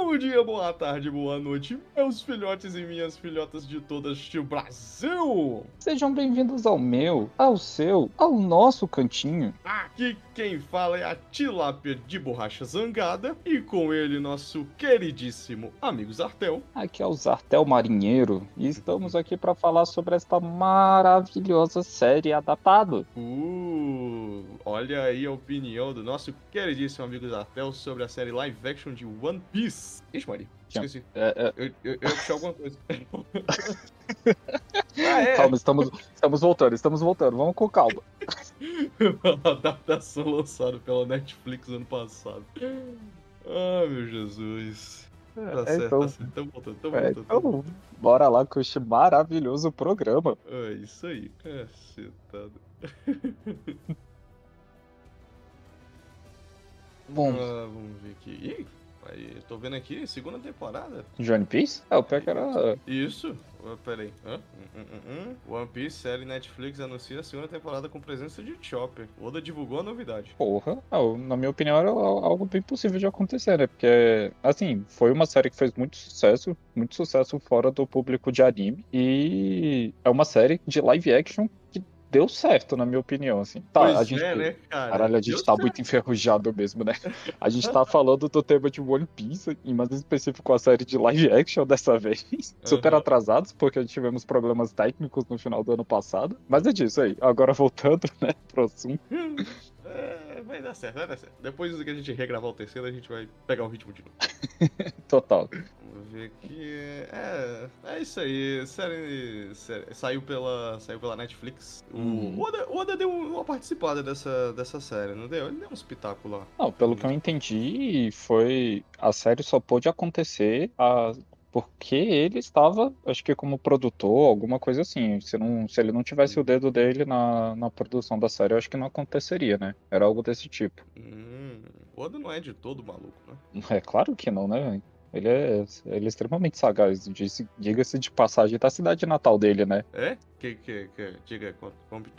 Bom dia, boa tarde, boa noite, meus filhotes e minhas filhotas de todo este Brasil! Sejam bem-vindos ao meu, ao seu, ao nosso cantinho. Aqui quem fala é a tilápia de borracha zangada e com ele nosso queridíssimo amigo Zartel. Aqui é o Zartel Marinheiro e estamos aqui para falar sobre esta maravilhosa série adaptada. Uh, olha aí a opinião do nosso queridíssimo amigo Zartel sobre a série live action de One Piece. Ixi, Maria, esqueci. É, é, Eu, eu, eu ia puxar alguma coisa. Calma, estamos, estamos voltando, estamos voltando, vamos com calma. a adaptação lançada pela Netflix ano passado. Ah, meu Jesus. Tá É, certo, então- tá certo. Tamo voltando, tamo É, voltando. então, voltando. bora lá com este maravilhoso programa. É isso aí. Cacetado. Bom, Ah, vamos ver aqui. Ih, aí, eu tô vendo aqui, segunda temporada. de One Piece? É, o pior que era. Isso. Ah, Peraí. Hã? Hum, hum, hum. One Piece, série Netflix, anuncia a segunda temporada com presença de Chopper. Oda divulgou a novidade. Porra, Ah, na minha opinião era algo bem possível de acontecer, né? Porque, assim, foi uma série que fez muito sucesso, muito sucesso fora do público de anime, e é uma série de live action que deu certo, na minha opinião, assim. Tá, pois a gente. é, né, cara? Caralho, a gente Deu tá certo. muito enferrujado mesmo, né? A gente tá falando do tema de One Piece, e mais específico a série de live action dessa vez. Super Aham. atrasados, porque tivemos problemas técnicos no final do ano passado. Mas é disso aí. Agora voltando, né, pro assunto. É, vai dar certo, vai dar certo. Depois que a gente regravar o terceiro, a gente vai pegar o ritmo de novo. Total. Ver aqui. É, é isso aí. Série, série- saiu pela, saiu pela Netflix. O, Uhum. o Oda, o Oda deu uma participada dessa, dessa série, não deu? Ele deu uns pitacos lá. Não, pelo que eu entendi, foi. A série só pôde acontecer a- porque ele estava, acho que como produtor, alguma coisa assim. Se, não, se ele não tivesse o dedo dele na, na produção da série, eu acho que não aconteceria, né? Era algo desse tipo. Hum, o Oda não é de todo maluco, né? É claro que não, né? Ele é, ele é extremamente sagaz. Diga-se de passagem da cidade natal dele, né? É? Que, que, que, diga,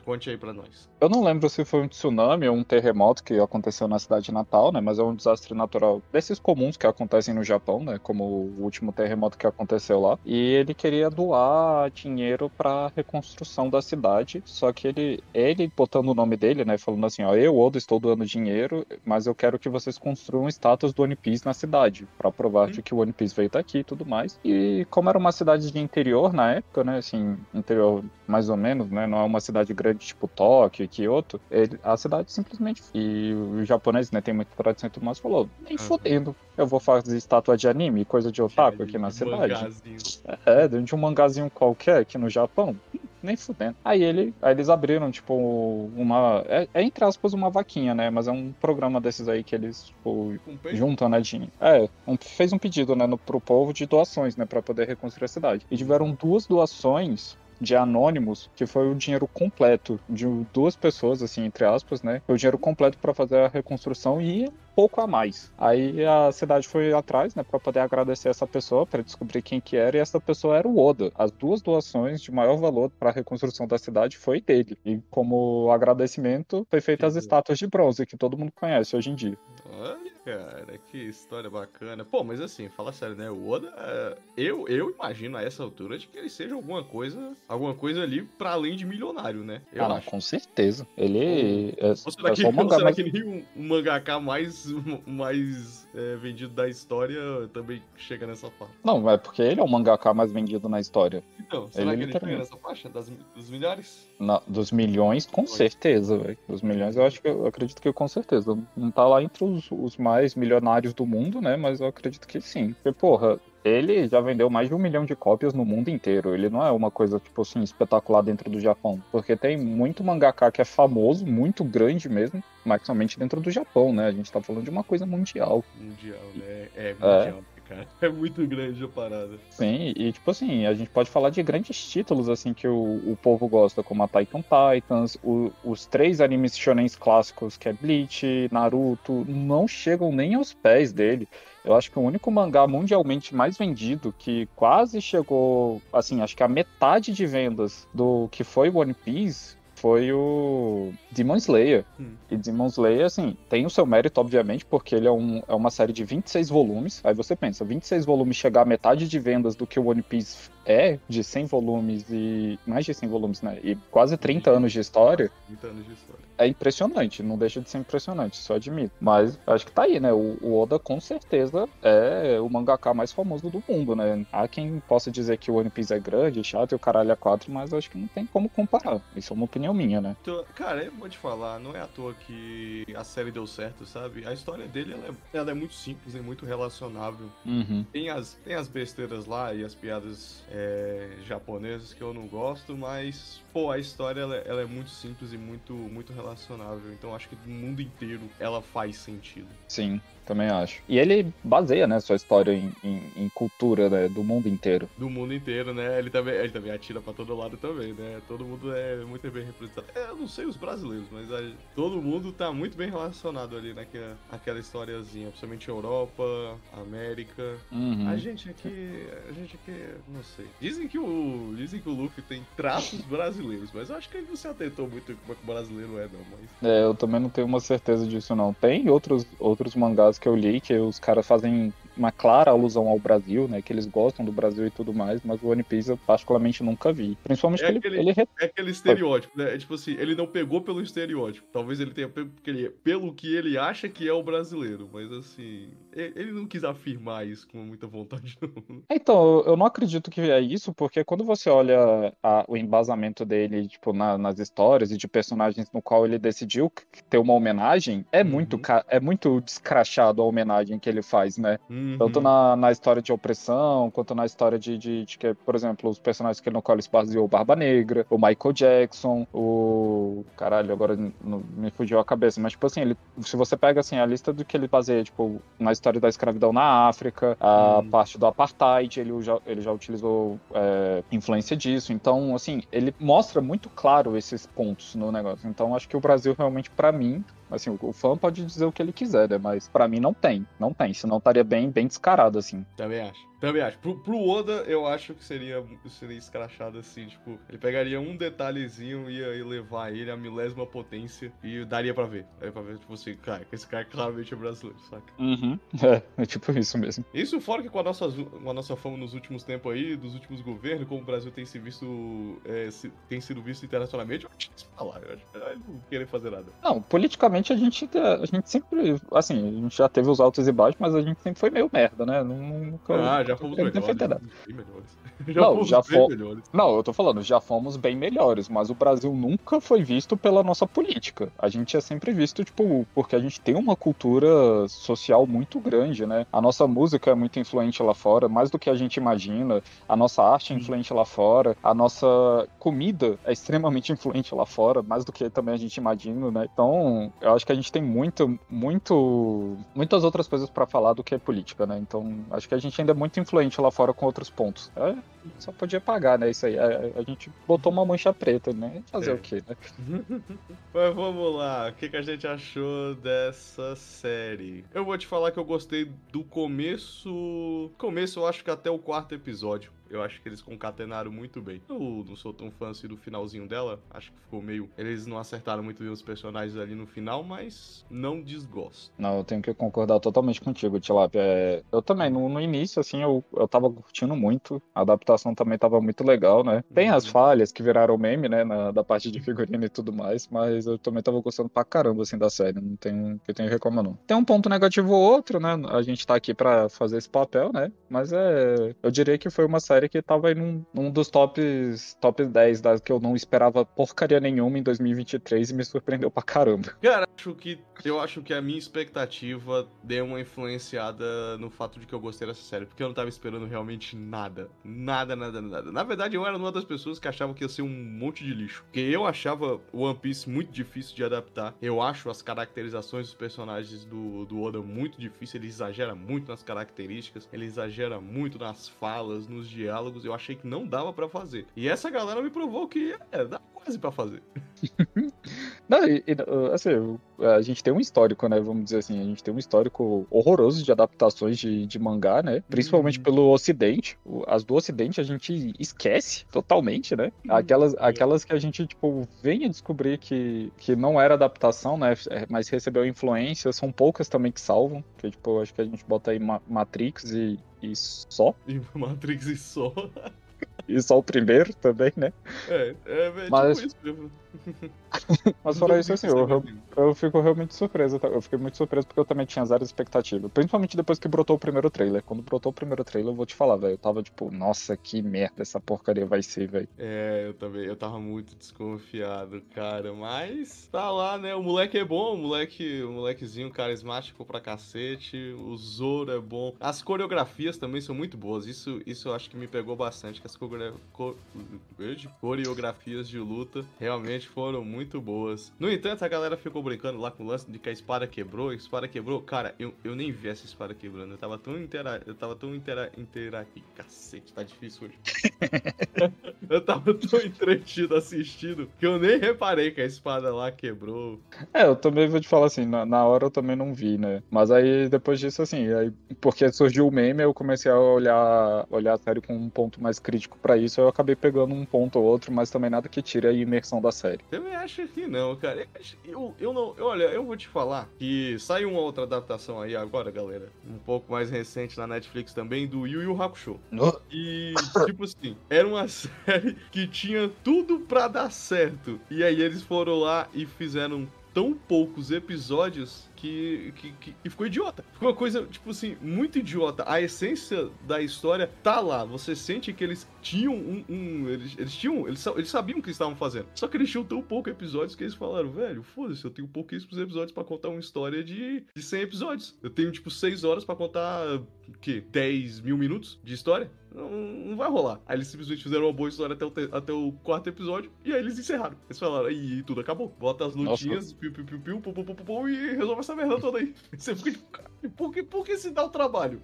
conte, aí pra nós. Eu não lembro se foi um tsunami ou um terremoto que aconteceu na cidade natal, né? Mas é um desastre natural desses comuns que acontecem no Japão, né? Como o último terremoto que aconteceu lá. E ele queria doar dinheiro pra reconstrução da cidade. Só que ele, ele botando o nome dele, né? Falando assim: ó, eu, Oda, estou doando dinheiro, mas eu quero que vocês construam estátuas do One Piece na cidade. Pra provar Hum. De que o One Piece veio daqui e tudo mais. E como era uma cidade de interior na época, né? Assim, interior mais ou menos, né? Não é uma cidade grande tipo Tóquio e Kyoto. Ele, a cidade simplesmente. E os japoneses, né, tem muita tradição e tudo mais, falou: nem Uhum. fodendo. Eu vou fazer estátua de anime, coisa de otaku aqui na De cidade. mangazinho. É, dentro de um mangazinho qualquer aqui no Japão. Nem fudendo. Aí ele, aí eles abriram, tipo, uma. É, é entre aspas uma vaquinha, né? Mas é um programa desses aí que eles, tipo, peito? juntam, né, dinheiro. É, um- fez um pedido, né, no, pro povo de doações, né, pra poder reconstruir a cidade. E tiveram duas doações de anônimos, que foi o dinheiro completo de duas pessoas, assim, entre aspas, né? Foi o dinheiro completo pra fazer a reconstrução e pouco a mais. Aí a cidade foi atrás, né, Pra poder agradecer essa pessoa, pra descobrir quem que era, e essa pessoa era o Oda. As duas doações de maior valor pra reconstrução da cidade foi dele. E como agradecimento, foi feita as estátuas de bronze que todo mundo conhece hoje em dia. Olha, cara, que história bacana. Pô, mas assim, fala sério, né? O Oda, é, eu, eu imagino a essa altura de que ele seja alguma coisa, alguma coisa ali pra além de milionário, né? Eu ah, acho. com certeza. Ele é, Ou é será que, só um ou mangá, será mas que nem um, um mangaka mais, mais é, vendido da história também chega nessa faixa? Não, é porque ele é o mangaka mais vendido na história. Então, será Ele que ele chega nessa faixa das, dos milhares? Na- dos milhões, com certeza, velho. Dos milhões, eu acho que eu acredito que com certeza. Não tá lá entre os, os mais milionários do mundo, né? Mas eu acredito que sim. Porque, porra, ele já vendeu mais de um milhão de cópias no mundo inteiro. Ele não é uma coisa, tipo assim, espetacular dentro do Japão. Porque tem muito mangaka que é famoso, muito grande mesmo, mas somente dentro do Japão, né? A gente tá falando de uma coisa mundial. Mundial, né? É mundial, cara. É muito grande a parada. Sim, e tipo assim, a gente pode falar de grandes títulos assim que o, o povo gosta, como a Titan Titans, o- os três animes shonens clássicos, que é Bleach, Naruto, não chegam nem aos pés dele. Eu acho que o único mangá mundialmente mais vendido, que quase chegou, assim, acho que a metade de vendas do que foi One Piece, foi o Demon Slayer. Hum. E Demon Slayer, assim, tem o seu mérito, obviamente, porque ele é, um, é uma série de 26 volumes. Aí você pensa, 26 volumes chegar a metade de vendas do que o One Piece é, de 100 volumes e. mais de 100 volumes, né? E quase 30 anos de história. 30 anos de história. É impressionante, não deixa de ser impressionante, isso eu admito. Mas acho que tá aí, né? O, o Oda com certeza é o mangaka mais famoso do mundo, né? Há quem possa dizer que o One Piece é grande, chato e o caralho é 4, mas acho que não tem como comparar. Isso é uma opinião minha, né? Então, cara, eu vou te falar, não é à toa que a série deu certo, sabe? A história dele, ela é, ela é muito simples e muito relacionável. Uhum. Tem as, tem as besteiras lá e as piadas é, japonesas que eu não gosto, mas, pô, a história ela, ela é muito simples e muito, muito relacionável. Então acho que no mundo inteiro ela faz sentido. Sim, também acho. E ele baseia, né, sua história em, em, em cultura né, do mundo inteiro. Do mundo inteiro, né? Ele também, ele também atira pra todo lado também, né? Todo mundo é muito bem representado. É, eu não sei os brasileiros, mas a- todo mundo tá muito bem relacionado ali naquela, naquela historiazinha. Principalmente Europa, América. Uhum. A gente aqui. A gente aqui. Não sei. Dizem que o. Dizem que o Luffy tem traços brasileiros, mas eu acho que ele não se atentou muito como é que o brasileiro é, não. Mas. É, eu também não tenho uma certeza disso, não. Tem outros, outros mangás que eu li que os caras fazem uma clara alusão ao Brasil, né? Que eles gostam do Brasil e tudo mais, mas o One Piece eu particularmente nunca vi. Principalmente É que ele, aquele- ele re- É aquele estereótipo, né? É tipo assim, ele não pegou pelo estereótipo. Talvez ele tenha pego ele- pelo que ele acha que é o brasileiro. Mas assim, ele não quis afirmar isso com muita vontade, não. Então, eu- não acredito que é isso, porque quando você olha a- o embasamento dele, tipo, na- nas histórias e de personagens no qual ele decidiu ter uma homenagem, é muito, Uhum. ca- é muito descrachado a homenagem que ele faz, né? Uhum. Tanto na, na história de opressão, quanto na história de, de, de que, por exemplo, os personagens que no qual ele se baseou, o Barba Negra, o Michael Jackson, o. Caralho, agora não- me fugiu a cabeça, mas, tipo assim, ele, se você pega assim, a lista do que ele baseia, tipo, na história da escravidão na África, a Hum. parte do apartheid, ele já, ele já utilizou é, influência disso. Então, assim, ele mostra muito claro esses pontos no negócio. Então, acho que o Brasil realmente, pra mim, Assim, o- fã pode dizer o que ele quiser, né? Mas pra mim não tem. Não tem. Senão estaria bem, bem descarado, assim. Também acho. Também acho. Pro, pro Oda, eu acho que seria, seria escrachado assim, tipo, ele pegaria um detalhezinho e ia, levar ele à milésima potência e daria pra ver. Daria pra ver, tipo assim, cara, que esse cara claramente é brasileiro, saca? Uhum. É, é tipo isso mesmo. Isso fora que com a nossa, com a nossa fama nos últimos tempos aí, dos últimos governos, como o Brasil tem se visto, é, se- tem sido visto internacionalmente, eu acho que isso falar, eu acho que não querer fazer nada. Não, politicamente a gente, a gente sempre, assim, a gente já teve os altos e baixos, mas a gente sempre foi meio merda, né? Não- Nunca, Ah, já fomos melhores. nada. Bem melhores. Já Não, fomos já bem fo- melhores. Não, eu tô falando, já fomos bem melhores, mas o Brasil nunca foi visto pela nossa política. A gente é sempre visto, tipo, porque a gente tem uma cultura social muito grande, né? A nossa música é muito influente lá fora, mais do que a gente imagina. A nossa arte é influente lá fora. A nossa comida é extremamente influente lá fora, mais do que também a gente imagina, né? Então, eu acho que a gente tem muito, muito, muitas outras coisas pra falar do que política, né? Então, acho que a gente ainda é muito influente lá fora com outros pontos. É, só podia pagar, né? Isso aí. A, a gente botou uma mancha preta, né? Fazer É. o quê, né? Mas vamos lá, o que, que a gente achou dessa série? Eu vou te falar que eu gostei do começo. Começo, eu acho que até o quarto episódio. Eu acho que eles concatenaram muito bem. Eu não sou tão fã assim do finalzinho dela. Acho que ficou meio. Eles não acertaram muito bem os personagens ali no final, mas não desgosto. Não, eu tenho que concordar totalmente contigo, Tilapia. É, eu também, no, no início, assim, eu, eu tava curtindo muito. A adaptação também tava muito legal, né? Tem as Uhum. falhas que viraram meme, né? Na, da parte de figurino e tudo mais, mas eu também tava gostando pra caramba, assim, da série. Não tem que tenho reclamar, não. Tem um ponto negativo ou outro, né? A gente tá aqui pra fazer esse papel, né? Mas é. Eu diria que foi uma série que tava num, num dos tops, top 10 das que eu não esperava porcaria nenhuma em 2023 e me surpreendeu pra caramba. Cara, acho que eu acho que a minha expectativa deu uma influenciada no fato de que eu gostei dessa série, porque eu não tava esperando realmente nada. Nada, nada, nada. Na verdade, eu era uma das pessoas que achava que ia ser um monte de lixo. Porque eu achava One Piece muito difícil de adaptar. Eu acho as caracterizações dos personagens do, do Oda muito difícil. Ele exagera muito nas características, ele exagera muito nas falas, nos diálogos. Eu achei que não dava pra fazer. E essa galera me provou que é, dá quase pra fazer. Não, e, e, assim, a gente tem um histórico, né? Vamos dizer assim, a gente tem um histórico horroroso de adaptações de, de mangá, né? Principalmente uhum. pelo Ocidente. As do Ocidente a gente esquece totalmente, né? Uhum. Aquelas, aquelas que a gente, tipo, vem a descobrir que, que não era adaptação, né? É, mas recebeu influência, são poucas também que salvam. Que, tipo, acho que a gente bota aí Matrix e, e só. Matrix e só. e só o primeiro também, né? É, é, é Mas... tipo isso mesmo. Mas fora isso, assim, eu, eu, fico realmente surpreso. Tá? Eu fiquei muito surpreso porque eu também tinha zero expectativa. Principalmente depois que brotou o primeiro trailer. Quando brotou o primeiro trailer, eu vou te falar, velho. Eu tava tipo, nossa, que merda essa porcaria vai ser, velho. É, eu também. Eu tava muito desconfiado, cara. Mas tá lá, né? O moleque é bom, o moleque, o molequezinho carismático pra cacete. O Zoro é bom. As coreografias também são muito boas. Isso, isso eu acho que me pegou bastante. Que as coreografias de luta realmente foram muito boas. No entanto, a galera ficou brincando lá com o lance de que a espada quebrou. A espada quebrou. Cara, eu, eu nem vi essa espada quebrando. Eu tava tão intera... Eu tava tão intera... intera... Cacete, tá difícil hoje. eu tava tão entretido assistindo que eu nem reparei que a espada lá quebrou. É, eu também vou te falar assim, na, na hora eu também não vi, né? Mas aí depois disso, assim, aí, porque surgiu o meme, eu comecei a olhar, olhar a série com um ponto mais crítico para isso, eu acabei pegando um ponto ou outro, mas também nada que tire a imersão da série. Eu acho que não, cara. Eu, eu não. Olha, eu vou te falar que saiu uma outra adaptação aí agora, galera. Um pouco mais recente na Netflix também, do Yu Yu Hakusho. Oh. E, tipo assim, era uma série que tinha tudo pra dar certo. E aí eles foram lá e fizeram tão poucos episódios que, que, que, que, ficou idiota. Ficou uma coisa, tipo assim, muito idiota. A essência da história tá lá. Você sente que eles tinham um. um eles, eles tinham. Eles, eles sabiam o que estavam fazendo. Só que eles tinham tão poucos episódios que eles falaram, velho, foda-se, eu tenho pouquíssimos episódios para contar uma história de, de 100 episódios. Eu tenho, tipo, 6 horas para contar, o quê? 10 mil minutos de história? Não, não, vai rolar. Aí eles simplesmente fizeram uma boa história até o, te, até o quarto episódio, e aí eles encerraram. Eles falaram, e tudo acabou. Bota as notinhas piu, piu, piu, piu, pum, pum, pum, e resolve essa merda toda aí. Você fica tipo, por que, por que se dá o trabalho?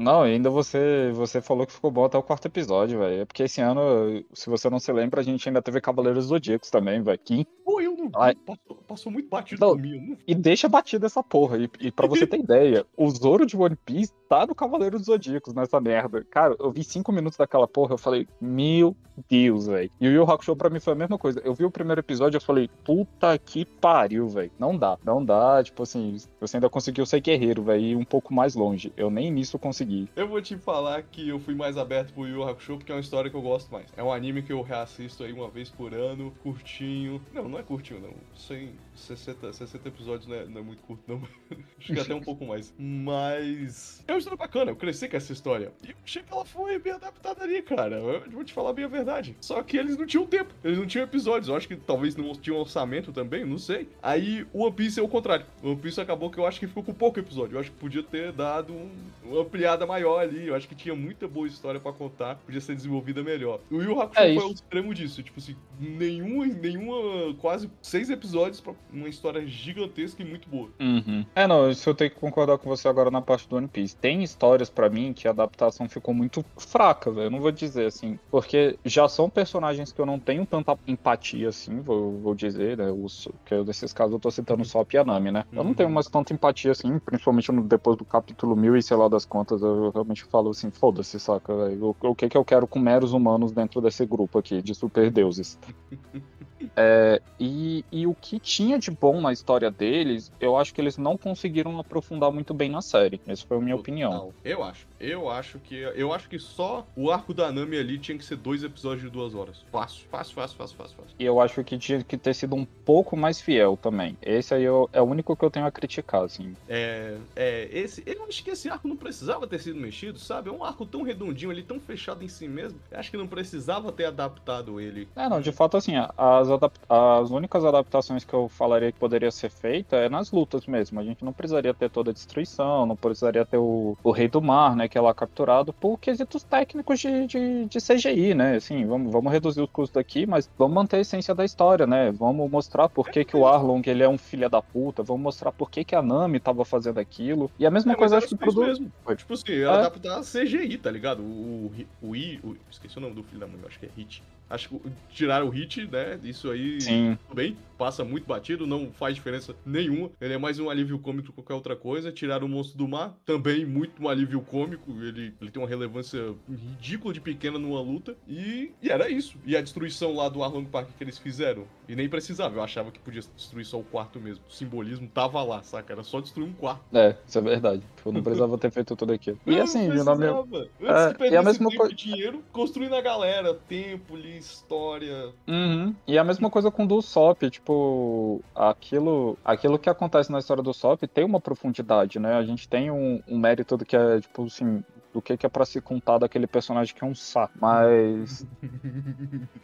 Não, ainda você, você falou que ficou bom até o quarto episódio, velho. É porque esse ano, se você não se lembra, a gente ainda teve Cavaleiros Zodíacos também, velho. Que... Pô, eu não passou, passou, muito batido não. E deixa batido essa porra. E, e pra você ter ideia, o Zoro de One Piece tá no Cavaleiros Zodíacos nessa merda. Cara, eu vi cinco minutos daquela porra, eu falei, meu Deus, velho. E o Yu Hakusho pra mim foi a mesma coisa. Eu vi o primeiro episódio eu falei, puta que pariu, velho. Não dá, não dá. Tipo assim, você ainda conseguiu ser guerreiro, velho, ir um pouco mais longe. Eu nem nisso consegui. Eu vou te falar que eu fui mais aberto pro Yu Hakusho porque é uma história que eu gosto mais. É um anime que eu reassisto aí uma vez por ano, curtinho. Não, não é curtinho, não. 100, 60, 60 episódios não é, não é muito curto, não. Acho que até um pouco mais. Mas. É uma história bacana, eu cresci com essa história. E eu achei que ela foi bem adaptada ali, cara. Eu vou te falar bem a verdade. Só que eles não tinham tempo, eles não tinham episódios. Eu acho que talvez não tinham orçamento também, não sei. Aí o One Piece é o contrário. O One Piece acabou que eu acho que ficou com pouco episódio. Eu acho que podia ter dado um, uma ampliada maior ali. Eu acho que tinha muita boa história para contar, podia ser desenvolvida melhor. O Yu Hakusho é foi o extremo disso. Tipo assim, nenhuma, nenhuma, quase seis episódios pra uma história gigantesca e muito boa. Uhum. É, não, isso eu tenho que concordar com você agora na parte do One Piece. Tem histórias para mim que a adaptação ficou muito fraca, velho. Eu não vou dizer assim. Porque já são personagens que eu não tenho tanta empatia assim, vou, vou dizer, né? Os, que eu, nesses casos eu tô citando só a Pianami, né? Eu não tenho uhum. mais tanta empatia assim, principalmente no, depois do capítulo mil e sei lá das contas, eu realmente falo assim, foda-se, saca, velho. O, o que que eu quero com meros humanos dentro desse grupo aqui, de super deuses? É, e, e, o que tinha de bom na história deles, eu acho que eles não conseguiram aprofundar muito bem na série. Essa foi a minha opinião. Eu acho. Eu acho que. Eu acho que só o arco da Nami ali tinha que ser dois episódios de duas horas. Fácil, fácil, fácil, fácil, fácil. fácil. E eu acho que tinha que ter sido um pouco mais fiel também. Esse aí eu, é o único que eu tenho a criticar, assim. É. É. Esse. Eu acho que esse arco não precisava ter sido mexido, sabe? É um arco tão redondinho ali, tão fechado em si mesmo. Eu acho que não precisava ter adaptado ele. É, não, de fato, assim, as as únicas adaptações que eu falaria que poderia ser feita é nas lutas mesmo. A gente não precisaria ter toda a destruição, não precisaria ter o, o Rei do Mar, né, que é lá capturado, por quesitos técnicos de, de, de CGI, né? Assim, vamos, vamos reduzir os custos aqui, mas vamos manter a essência da história, né? Vamos mostrar por que, que o Arlong ele é um filho da puta, vamos mostrar por que, que a Nami tava fazendo aquilo. E a mesma é, coisa acho que pro mesmo. Foi. Tipo assim, é. adaptar CGI, tá ligado? O, o, o, o, Esqueci o nome do filho da mãe, acho que é Hit. Acho que tiraram o hit, né? Isso aí, Sim. tudo bem, passa muito batido, não faz diferença nenhuma. Ele é mais um alívio cômico que qualquer outra coisa. Tiraram o Monstro do Mar, também muito um alívio cômico. Ele, ele tem uma relevância ridícula de pequena numa luta. E, e era isso. E a destruição lá do Arlong Park que eles fizeram. E nem precisava, eu achava que podia destruir só o quarto mesmo. O simbolismo tava lá, saca? Era só destruir um quarto. É, isso é verdade. Eu não precisava ter feito tudo aquilo. E assim, não nome. precisava. Antes É, de e a perder mesma tempo e dinheiro, construindo a galera. Tempo história. Uhum. E a mesma coisa com o do Sop, tipo, aquilo, aquilo que acontece na história do Sop tem uma profundidade, né? A gente tem um, um mérito do que é, tipo, assim, do que que é pra se contar daquele personagem que é um saco. Mas.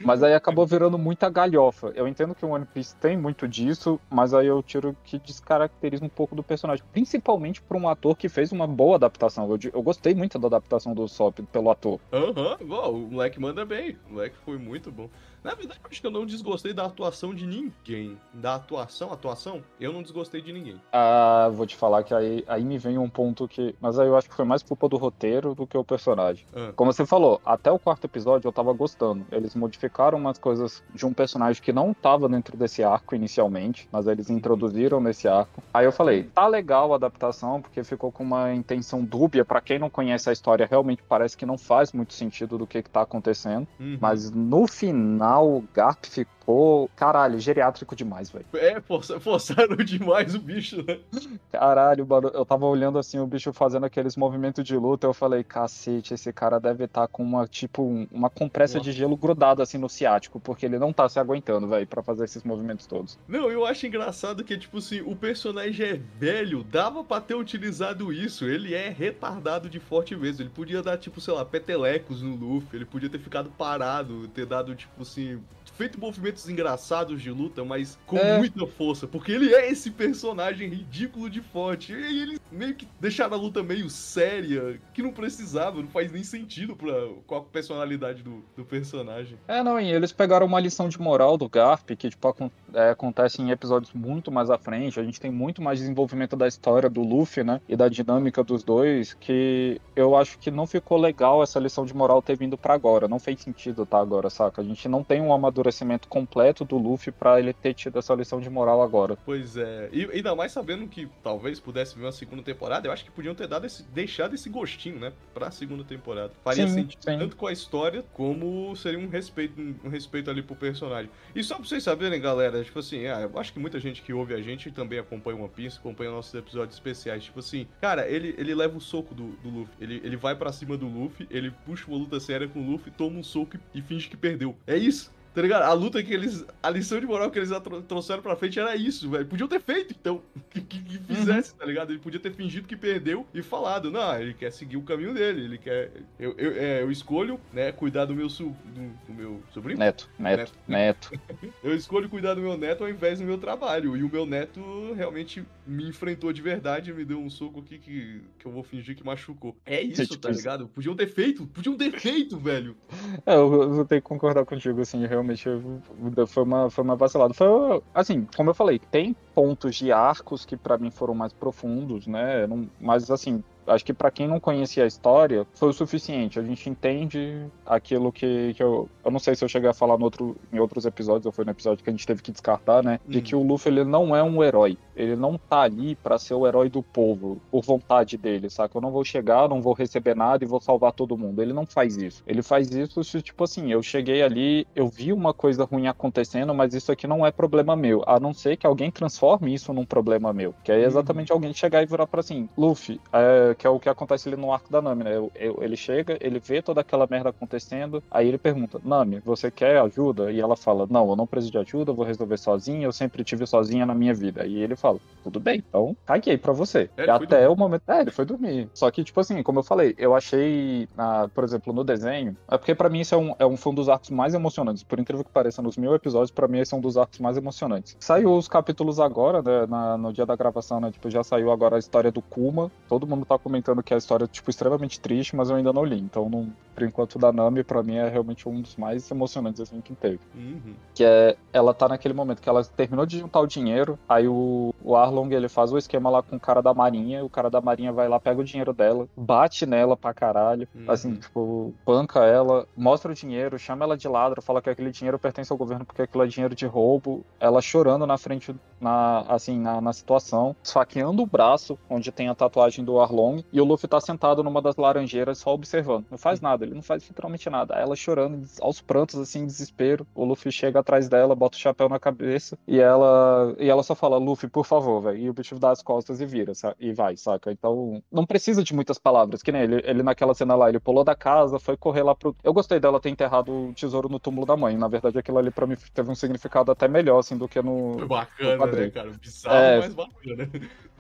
Mas aí acabou virando muita galhofa. Eu entendo que o One Piece tem muito disso, mas aí eu tiro que descaracteriza um pouco do personagem. Principalmente por um ator que fez uma boa adaptação. Eu, eu gostei muito da adaptação do Sop pelo ator. Aham, igual, o moleque manda bem. O moleque foi muito bom. Na verdade, eu acho que eu não desgostei da atuação de ninguém. Da atuação, atuação, eu não desgostei de ninguém. Ah, vou te falar que aí, aí me vem um ponto que. Mas aí eu acho que foi mais culpa do roteiro do que o personagem. Ah. Como você falou, até o quarto episódio eu tava gostando. Eles modificaram umas coisas de um personagem que não tava dentro desse arco inicialmente, mas eles introduziram nesse arco. Aí eu falei, tá legal a adaptação, porque ficou com uma intenção dúbia. Pra quem não conhece a história, realmente parece que não faz muito sentido do que, que tá acontecendo. Uhum. Mas no final, o Garp ficou, caralho, geriátrico demais, velho. É, força- forçaram demais o bicho, né? Caralho, mano, eu tava olhando assim o bicho fazendo aqueles movimentos de luta, eu falei, cacete, esse cara deve estar com uma, tipo, um- uma compressa de gelo grudada assim no ciático, porque ele não tá se aguentando, velho, pra fazer esses movimentos todos. Não, eu acho engraçado que, tipo assim, o personagem é velho, dava pra ter utilizado isso. Ele é retardado de forte mesmo. Ele podia dar, tipo, sei lá, petelecos no Luffy. Ele podia ter ficado parado, ter dado, tipo assim. Feito movimentos engraçados de luta, mas com É. muita força. Porque ele é esse personagem ridículo de forte. E eles meio que deixaram a luta meio séria, que não precisava, não faz nem sentido pra, com a personalidade do, do personagem. É, não, e eles pegaram uma lição de moral do Garp, que, tipo, é, acontece em episódios muito mais à frente, a gente tem muito mais desenvolvimento da história do Luffy, né, e da dinâmica dos dois, que eu acho que não ficou legal essa lição de moral ter vindo pra agora, não fez sentido tá agora, saca? A gente não tem um amadurecimento completo do Luffy pra ele ter tido essa lição de moral agora. Pois é, e ainda mais sabendo que talvez pudesse vir uma segunda temporada, eu acho que podiam ter dado esse, deixado esse gostinho, né, pra segunda temporada. Faria Sim, sentido sim. tanto com a história, como seria um respeito, um respeito ali pro personagem. E só pra vocês saberem, galera, tipo assim, ah, eu acho que muita gente que ouve a gente também acompanha One Piece, acompanha nossos episódios especiais, tipo assim, cara, ele, ele leva o soco do, do Luffy, ele, ele vai pra cima do Luffy, ele puxa uma luta séria com o Luffy, toma um soco e, e finge que perdeu. É isso. Tá ligado? A luta que eles. A lição de moral que eles trouxeram pra frente era isso, velho. Podiam ter feito, então. Que, que, que fizesse, tá ligado? Ele podia ter fingido que perdeu e falado, não, ele quer seguir o caminho dele. Ele quer. Eu, eu, é, eu escolho, né, cuidar do meu, su, do, do meu sobrinho. Neto, neto, neto. Eu escolho cuidar do meu neto ao invés do meu trabalho. E o meu neto realmente me enfrentou de verdade e me deu um soco aqui que, que eu vou fingir que machucou. É isso, tipo tá ligado? Podiam ter feito, podiam ter feito, velho. É, eu, eu vou ter que concordar contigo, assim, realmente eu- foi uma, foi uma vacilada. Foi, assim, como eu falei, tem pontos de arcos que pra mim foram mais profundos, né? Mas, assim, acho que pra quem não conhecia a história, foi o suficiente. A gente entende aquilo que, que eu. Eu não sei se eu cheguei a falar no outro, em outros episódios, ou foi no episódio que a gente teve que descartar, né? De Uhum. que o Luffy ele não é um herói. Ele não tá ali pra ser o herói do povo, por vontade dele, saca? Eu não vou chegar, não vou receber nada e vou salvar todo mundo. Ele não faz isso. Ele faz isso se, tipo assim, eu cheguei ali, eu vi uma coisa ruim acontecendo, mas isso aqui não é problema meu. A não ser que alguém transforme isso num problema meu. Que é exatamente alguém chegar e virar pra assim, Luffy, é, que é o que acontece ali no arco da Nami, né? Ele chega, ele vê toda aquela merda acontecendo, aí ele pergunta, Nami, você quer ajuda? E ela fala, não, eu não preciso de ajuda, eu vou resolver sozinha, eu sempre tive sozinha na minha vida. E ele fala, tudo bem, então caguei pra você. É, e até o momento. É, ele foi dormir. Só que, tipo assim, como eu falei, eu achei, ah, por exemplo, no desenho, é porque pra mim isso é um, é um, foi um dos arcos mais emocionantes. Por incrível que pareça, nos mil episódios, pra mim esse é um dos arcos mais emocionantes. Saiu os capítulos agora, né, na- no dia da gravação, né? Tipo, já saiu agora a história do Kuma. Todo mundo tá comentando que a história é, tipo, extremamente triste, mas eu ainda não li. Então, não, por enquanto, da Nami, pra mim, é realmente um dos mais emocionantes, assim, que teve. Uhum. Que é, ela tá naquele momento que ela terminou de juntar o dinheiro, aí o, o Arlong, ele faz o esquema lá com o cara da marinha, o cara da marinha vai lá, pega o dinheiro dela, bate nela pra caralho, Uhum. assim, tipo, banca ela, mostra o dinheiro, chama ela de ladra, fala que aquele dinheiro pertence ao governo porque aquilo é dinheiro de roubo, ela chorando na frente, na, assim, na, na situação, esfaqueando o braço, onde tem a tatuagem do Arlong, e o Luffy tá sentado numa das laranjeiras só observando, não faz nada, ele não faz literalmente nada, ela chorando, aos prantos, assim, em desespero, o Luffy chega atrás dela, bota o chapéu na cabeça, e ela, e ela só fala, Luffy, por favor, velho, e o bicho dá as costas e vira, e vai, saca? Então, não precisa de muitas palavras, que nem ele, ele naquela cena lá, ele pulou da casa, foi correr lá pro... Eu gostei dela ter enterrado o tesouro no túmulo da mãe, na verdade aquilo ali pra mim teve um significado até melhor, assim, do que no... Foi bacana, né, quadrinho. cara? Bizarro, É. mas bacana.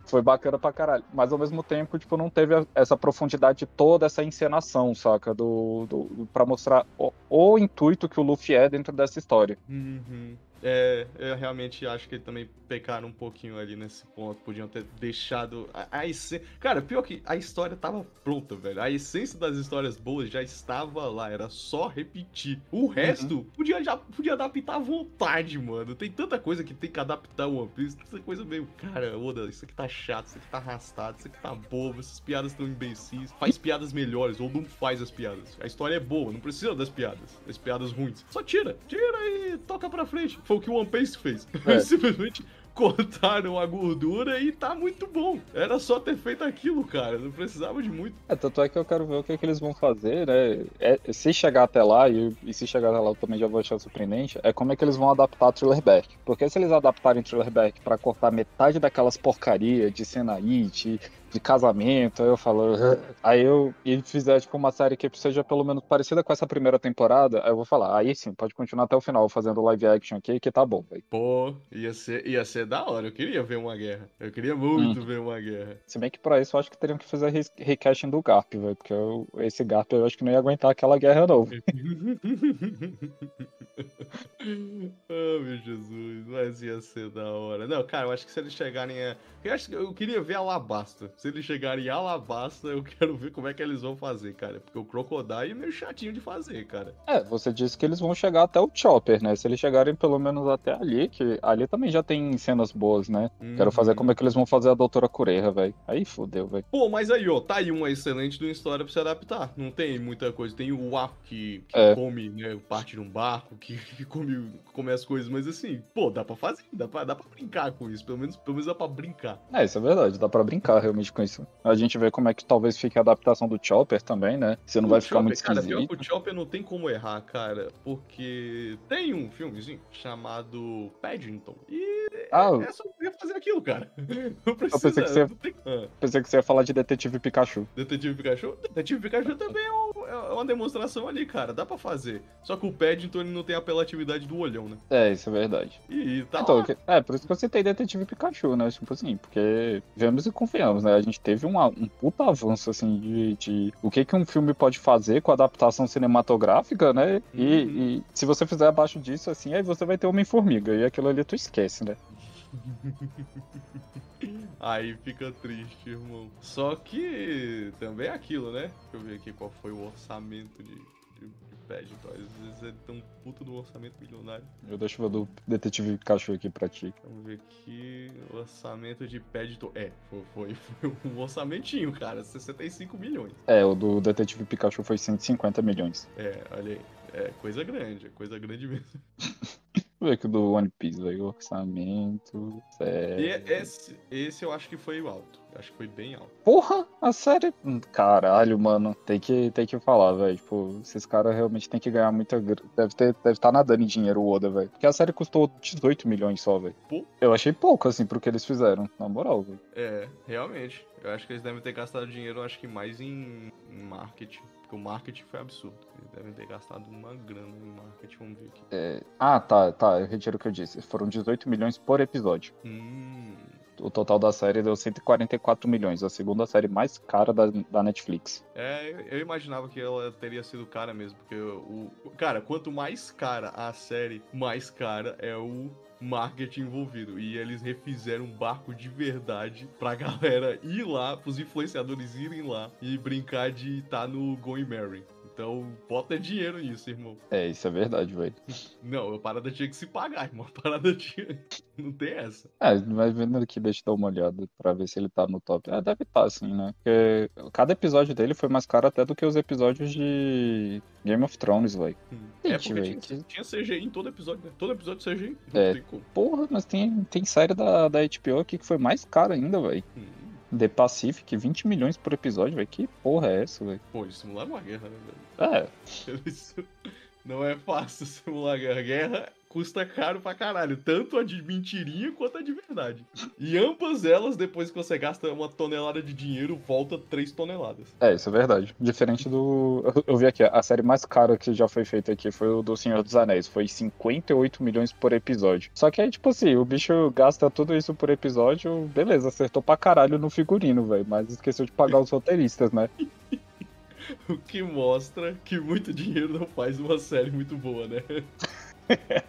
Foi bacana pra caralho. Mas ao mesmo tempo, tipo, não teve essa profundidade toda, essa encenação, saca? Do, do- pra mostrar o, o intuito que o Luffy é dentro dessa história. Uhum. É, eu realmente acho que também pecaram um pouquinho ali nesse ponto. Podiam ter deixado a, a essência. Cara, pior que a história tava pronta, velho. A essência das histórias boas já estava lá. Era só repetir. O resto podia, já, podia adaptar à vontade, mano. Tem tanta coisa que tem que adaptar o One Piece. Tanta coisa meio. Cara, Oda, isso aqui tá chato, isso aqui tá arrastado, isso aqui tá bobo. Essas piadas estão imbecis. Faz piadas melhores ou não faz as piadas. A história é boa, não precisa das piadas. Das piadas ruins. Só tira, tira e toca pra frente. Foi o que o One Piece fez. É. Simplesmente cortaram a gordura e tá muito bom. Era só ter feito aquilo, cara. Não precisava de muito. É, tanto é que eu quero ver o que, que eles vão fazer, né? É, se chegar até lá, e, e se chegar até lá eu também já vou achar surpreendente, é como é que eles vão adaptar Thriller Bark. Porque se eles adaptarem Thriller Bark pra cortar metade daquelas porcaria de Senait, de casamento, aí eu falo. "Ugh". Aí eu. E fizer tipo uma série que seja pelo menos parecida com essa primeira temporada, aí eu vou falar, aí sim, pode continuar até o final fazendo live action aqui, que tá bom, velho. Pô, ia ser, ia ser da hora. Eu queria ver uma guerra. Eu queria muito ver uma guerra. Se bem que pra isso eu acho que teriam que fazer re- recasting do Garp, velho. Porque eu- esse Garp eu acho que não ia aguentar aquela guerra, não. oh, meu Jesus, mas ia ser da hora. Não, cara, eu acho que se eles chegarem a. Eu, acho que eu queria ver Alabasta. Se eles chegarem a Alabasta, eu quero ver como é que eles vão fazer, cara. Porque o Crocodile é meio chatinho de fazer, cara. É, você disse que eles vão chegar até o Chopper, né? Se eles chegarem pelo menos até ali, que ali também já tem cenas boas, né? Quero fazer Uhum. como é que eles vão fazer a Doutora Cureja, velho. Aí fodeu, velho. Pô, mas aí, ó, tá aí uma excelente de uma história pra se adaptar. Não tem muita coisa. Tem o arco que, que É. come, né, parte de um barco, que, que come, come as coisas, mas assim, pô, dá pra fazer, dá pra, dá pra brincar com isso. Pelo menos, pelo menos dá pra brincar. É, isso é verdade, dá pra brincar realmente com isso. A gente vê como é que talvez fique a adaptação do Chopper também, né? Se não O vai ficar Chopper, muito cara, pior esquisito. que o Chopper não tem como errar, cara, porque tem um filmezinho chamado Paddington. E Ah, é só poder fazer aquilo, cara. Não precisa. pensei que você- não tem- Ah, pensei que você ia falar de Detetive Pikachu. Detetive Pikachu? Detetive Pikachu também é, um- é uma demonstração ali, cara. Dá pra fazer. Só que o Paddington ele não tem a apelatividade do olhão, né? É, isso é verdade. E, e tá Então, lá. é, por isso que eu citei Detetive Pikachu, né? Tipo assim, porque vemos e confiamos, né? A gente teve uma- um puta avanço, assim, de, de o que, que um filme pode fazer com a adaptação cinematográfica, né? E, Uhum. e se você fizer abaixo disso, assim, aí você vai ter Homem-Formiga. E aquilo ali tu esquece, né? Aí fica triste, irmão. Só que também é aquilo, né? Deixa eu ver aqui qual foi o orçamento de, de, de Paddington. Às vezes ele tem um puto do orçamento milionário. Eu deixo ver do Detetive Pikachu aqui pra ti. Vamos ver aqui. O orçamento de Paddington. É, foi, foi, foi um orçamentinho, cara. 65 milhões. É, o do Detetive Pikachu foi 150 milhões. É, olha aí. É coisa grande, é coisa grande mesmo. Ver aqui do One Piece, velho. Orçamento. E É... esse, esse eu acho que foi o alto. Acho que foi bem alto. Porra, a série. Hum, Caralho, mano. Tem que, tem que falar, velho. Tipo, esses caras realmente tem que ganhar muita grana. Deve estar deve tá nadando em dinheiro o Oda, velho. Porque a série custou 18 milhões só, velho. Eu achei pouco, assim, pro que eles fizeram. Na moral, velho. É, realmente. Eu acho que eles devem ter gastado dinheiro, eu acho que mais em, em marketing. Porque o marketing foi absurdo. Eles devem ter gastado uma grana em marketing. Vamos ver aqui. É... Ah, tá, tá. Eu retiro o que eu disse. Foram 18 milhões por episódio. Hum. O total da série deu 144 milhões. A segunda série mais cara da, da Netflix. É, eu, imaginava que ela teria sido cara mesmo. Porque o. Cara, quanto mais cara a série, mais cara é o marketing envolvido. E eles refizeram um barco de verdade pra galera ir lá, pros influenciadores irem lá e brincar de estar tá no Going Mary. Então, bota dinheiro nisso, irmão. É, isso é verdade, velho. Não, a parada tinha que se pagar, irmão. A parada tinha. Não tem essa. É, vai vendo aqui, deixa eu dar uma olhada pra ver se ele tá no top. É, deve estar, tá, sim, né? Porque cada episódio dele foi mais caro até do que os episódios de Game of Thrones, velho. Hum. É, porque véio, tinha, tinha, CGI em todo episódio, né? Todo episódio CGI. Não é, porra, mas tem, tem série da, da HBO aqui que foi mais cara ainda, velho. Hum. The Pacific, 20 milhões por episódio, velho. Que porra é essa, velho? Pô, eles simularam uma guerra, né, velho? É. Não é fácil simular guerra. Guerra custa caro pra caralho. Tanto a de mentirinha quanto a de verdade. E ambas elas, depois que você gasta uma tonelada de dinheiro, volta 3 toneladas. É, isso é verdade. Diferente do. Eu vi aqui, a série mais cara que já foi feita aqui foi o do Senhor dos Anéis. Foi 58 milhões por episódio. Só que aí, tipo assim, o bicho gasta tudo isso por episódio. Beleza, acertou pra caralho no figurino, velho. Mas esqueceu de pagar os roteiristas, né? o que mostra que muito dinheiro não faz uma série muito boa, né?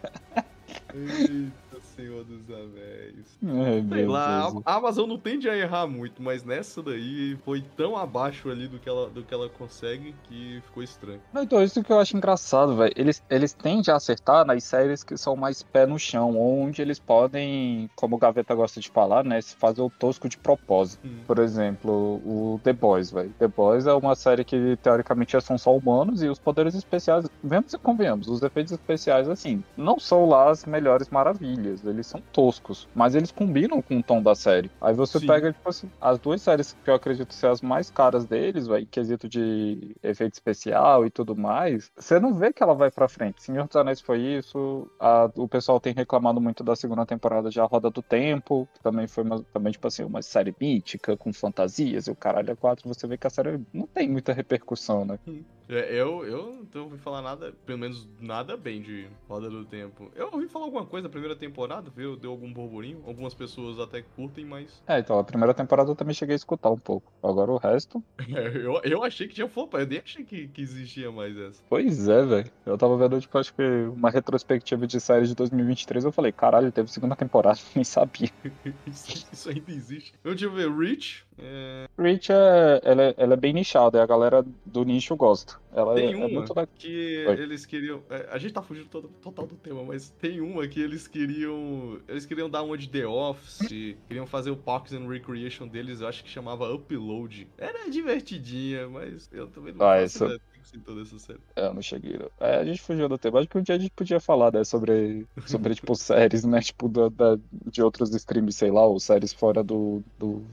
Yeah. Senhor dos Anéis. Ai, Sei lá, a Amazon não tende a errar muito, mas nessa daí foi tão abaixo ali do que ela, do que ela consegue que ficou estranho. Então, isso que eu acho engraçado, velho. Eles, eles tendem a acertar nas séries que são mais pé no chão, onde eles podem, como o Gaveta gosta de falar, né, fazer o tosco de propósito. Hum. Por exemplo, o The Boys, velho. The Boys é uma série que teoricamente são só humanos e os poderes especiais, vemos e convenhamos, os efeitos especiais, assim, não são lá as melhores maravilhas. Eles são toscos, mas eles combinam com o tom da série. Aí você Sim. pega, tipo assim, as duas séries que eu acredito ser as mais caras deles, vai, quesito de efeito especial e tudo mais, você não vê que ela vai pra frente. Senhor dos Anéis foi isso, a, o pessoal tem reclamado muito da segunda temporada de A Roda do Tempo, que também foi uma, também, tipo assim, uma série mítica, com fantasias e o caralho a quatro, você vê que a série não tem muita repercussão, né? É, eu, eu não ouvi falar nada, pelo menos nada bem de Roda do Tempo. Eu ouvi falar alguma coisa na primeira temporada, viu? Deu algum burburinho. Algumas pessoas até curtem, mas. É, então, a primeira temporada eu também cheguei a escutar um pouco. Agora o resto. É, eu, eu achei que tinha flopado, eu nem achei que, que existia mais essa. Pois é, velho. Eu tava vendo, tipo, acho que uma retrospectiva de séries de 2023. Eu falei, caralho, teve segunda temporada, nem sabia. isso, isso ainda existe. Eu tive Rich, é... Reach é, ela é, ela é bem nichada, a galera do nicho gosta. Ela tem é, uma é da... que Oi. eles queriam. É, a gente tá fugindo todo, total do tema, mas tem uma que eles queriam. Eles queriam dar uma de The Office, queriam fazer o Parks and Recreation deles, eu acho que chamava Upload. Era divertidinha, mas eu também não ah, faço isso em toda essa série. É, eu não cheguei. É, a gente fugiu do tema. Acho que um dia a gente podia falar, né, sobre, sobre tipo, séries, né, tipo, da, da, de outros streams, sei lá, ou séries fora do, do...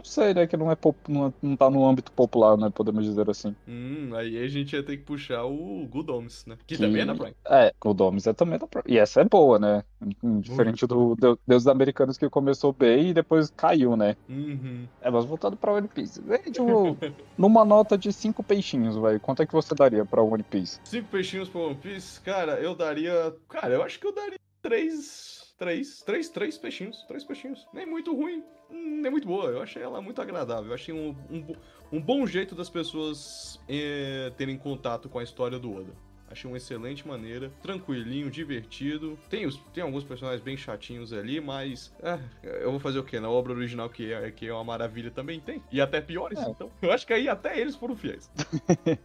Não sei, né, que não é pop, não, não tá no âmbito popular, né, podemos dizer assim. Hum, aí a gente ia ter que puxar o Good Omens, né, que, que também é da Prime. É, Good Omens é também da Prime. E essa é boa, né, diferente do Deus Americanos que começou bem e depois caiu, né. Uhum. É, mas voltando pra One Piece. É, tipo, numa nota de cinco peixinhos, velho, quanto é que você daria pra One Piece? Cinco peixinhos pra One Piece? Cara, eu daria. Cara, eu acho que eu daria três. Três, três, três peixinhos. Três peixinhos. Nem muito ruim, nem muito boa. Eu achei ela muito agradável. Eu achei um, um, um bom jeito das pessoas é, terem contato com a história do Oda. Achei uma excelente maneira, tranquilinho, divertido. Tem, os, tem alguns personagens bem chatinhos ali, mas é, eu vou fazer o quê? Na obra original, que é, que é uma maravilha, também tem. E até piores, é. então. Eu acho que aí até eles foram fiéis.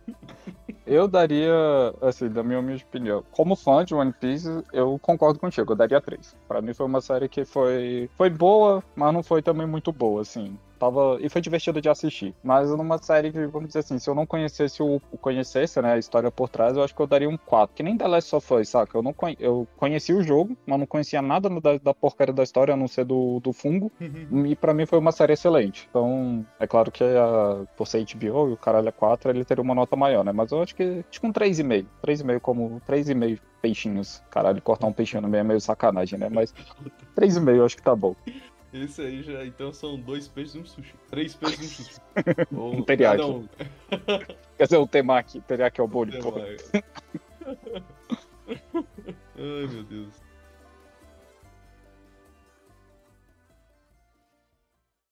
eu daria, assim, da minha humilde opinião, como fã de One Piece, eu concordo contigo, eu daria três. Para mim foi uma série que foi, foi boa, mas não foi também muito boa, assim. Tava, e foi divertido de assistir. Mas numa série que, vamos dizer assim, se eu não conhecesse o conhecesse, né, a história por trás, eu acho que eu daria um 4. Que nem The Last of Us, saca? Eu, não eu conheci o jogo, mas não conhecia nada da, da porcaria da história, a não ser do, do fungo. Uhum. E para mim foi uma série excelente. Então, é claro que a, por ser HBO e o caralho é 4, ele teria uma nota maior, né? Mas eu acho que, tipo, um 3,5. 3,5 como 3,5 peixinhos. Caralho, cortar um peixinho no meio é meio sacanagem, né? Mas 3,5 eu acho que tá bom. Esse aí já, então são dois peixes e um sushi. Três peixes e um sushi. Ou, um teriyaki. Um. Quer dizer, o temaki. Teriyaki é o bolo. Ai, meu Deus.